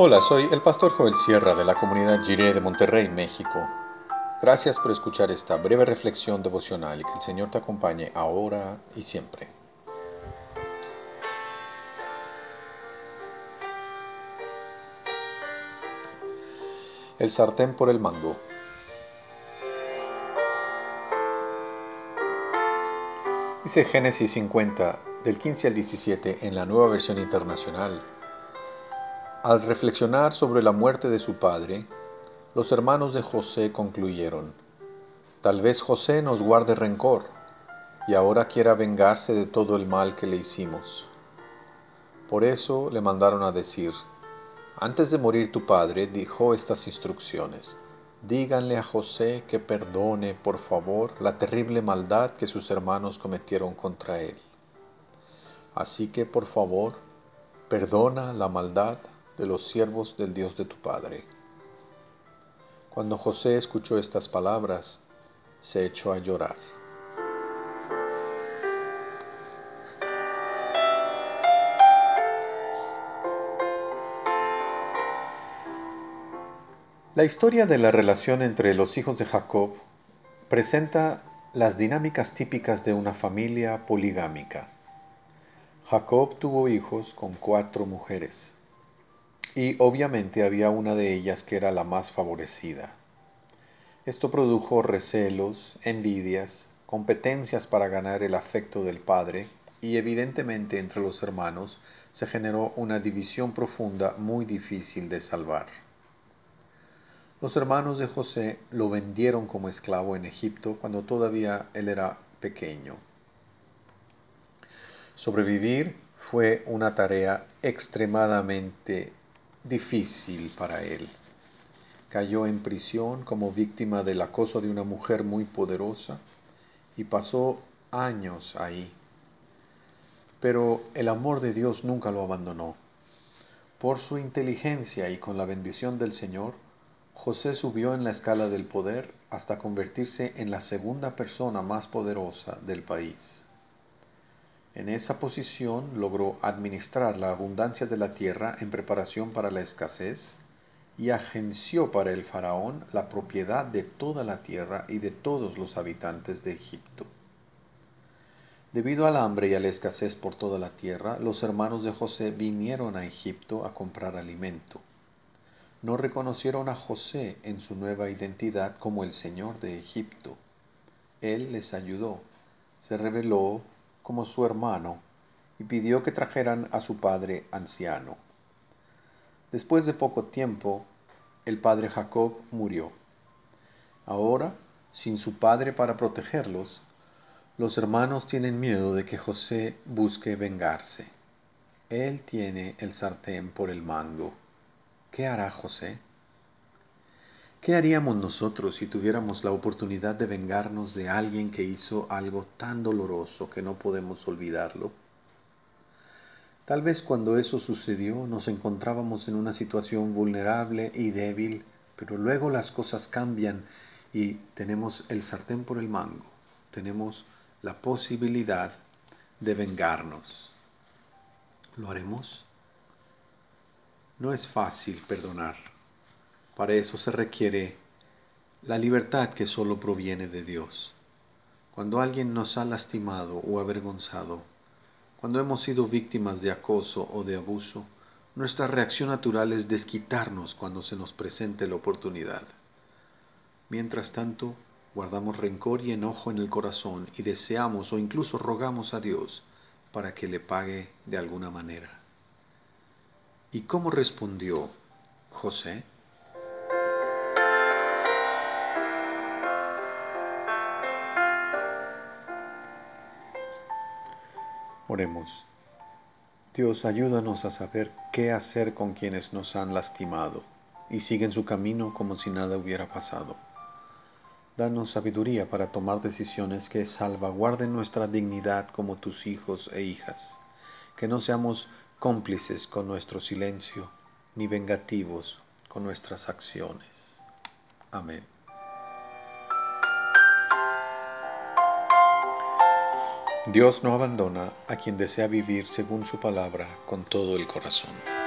Hola, soy el pastor Joel Sierra de la comunidad Jiré de Monterrey, México. Gracias por escuchar esta breve reflexión devocional y que el Señor te acompañe ahora y siempre. El sartén por el mango. Dice Génesis 50, del 15 al 17 en la nueva versión internacional. Al reflexionar sobre la muerte de su padre, los hermanos de José concluyeron, tal vez José nos guarde rencor y ahora quiera vengarse de todo el mal que le hicimos. Por eso le mandaron a decir, antes de morir tu padre dijo estas instrucciones, díganle a José que perdone, por favor, la terrible maldad que sus hermanos cometieron contra él. Así que, por favor, perdona la maldad de los siervos del Dios de tu Padre. Cuando José escuchó estas palabras, se echó a llorar. La historia de la relación entre los hijos de Jacob presenta las dinámicas típicas de una familia poligámica. Jacob tuvo hijos con cuatro mujeres y obviamente había una de ellas que era la más favorecida. Esto produjo recelos, envidias, competencias para ganar el afecto del padre y evidentemente entre los hermanos se generó una división profunda muy difícil de salvar. Los hermanos de José lo vendieron como esclavo en Egipto cuando todavía él era pequeño. Sobrevivir fue una tarea extremadamente difícil para él. Cayó en prisión como víctima del acoso de una mujer muy poderosa y pasó años ahí. Pero el amor de Dios nunca lo abandonó. Por su inteligencia y con la bendición del Señor, José subió en la escala del poder hasta convertirse en la segunda persona más poderosa del país. En esa posición logró administrar la abundancia de la tierra en preparación para la escasez y agenció para el faraón la propiedad de toda la tierra y de todos los habitantes de Egipto. Debido al hambre y a la escasez por toda la tierra, los hermanos de José vinieron a Egipto a comprar alimento. No reconocieron a José en su nueva identidad como el Señor de Egipto. Él les ayudó, se reveló como su hermano y pidió que trajeran a su padre anciano. Después de poco tiempo, el padre Jacob murió. Ahora, sin su padre para protegerlos, los hermanos tienen miedo de que José busque vengarse. Él tiene el sartén por el mango. ¿Qué hará José? ¿Qué haríamos nosotros si tuviéramos la oportunidad de vengarnos de alguien que hizo algo tan doloroso que no podemos olvidarlo? Tal vez cuando eso sucedió nos encontrábamos en una situación vulnerable y débil, pero luego las cosas cambian y tenemos el sartén por el mango, tenemos la posibilidad de vengarnos. ¿Lo haremos? No es fácil perdonar. Para eso se requiere la libertad que solo proviene de Dios. Cuando alguien nos ha lastimado o avergonzado, cuando hemos sido víctimas de acoso o de abuso, nuestra reacción natural es desquitarnos cuando se nos presente la oportunidad. Mientras tanto, guardamos rencor y enojo en el corazón y deseamos o incluso rogamos a Dios para que le pague de alguna manera. ¿Y cómo respondió José? Dios, ayúdanos a saber qué hacer con quienes nos han lastimado y siguen su camino como si nada hubiera pasado. Danos sabiduría para tomar decisiones que salvaguarden nuestra dignidad como tus hijos e hijas, que no seamos cómplices con nuestro silencio, ni vengativos con nuestras acciones. Amén. Dios no abandona a quien desea vivir según su palabra con todo el corazón.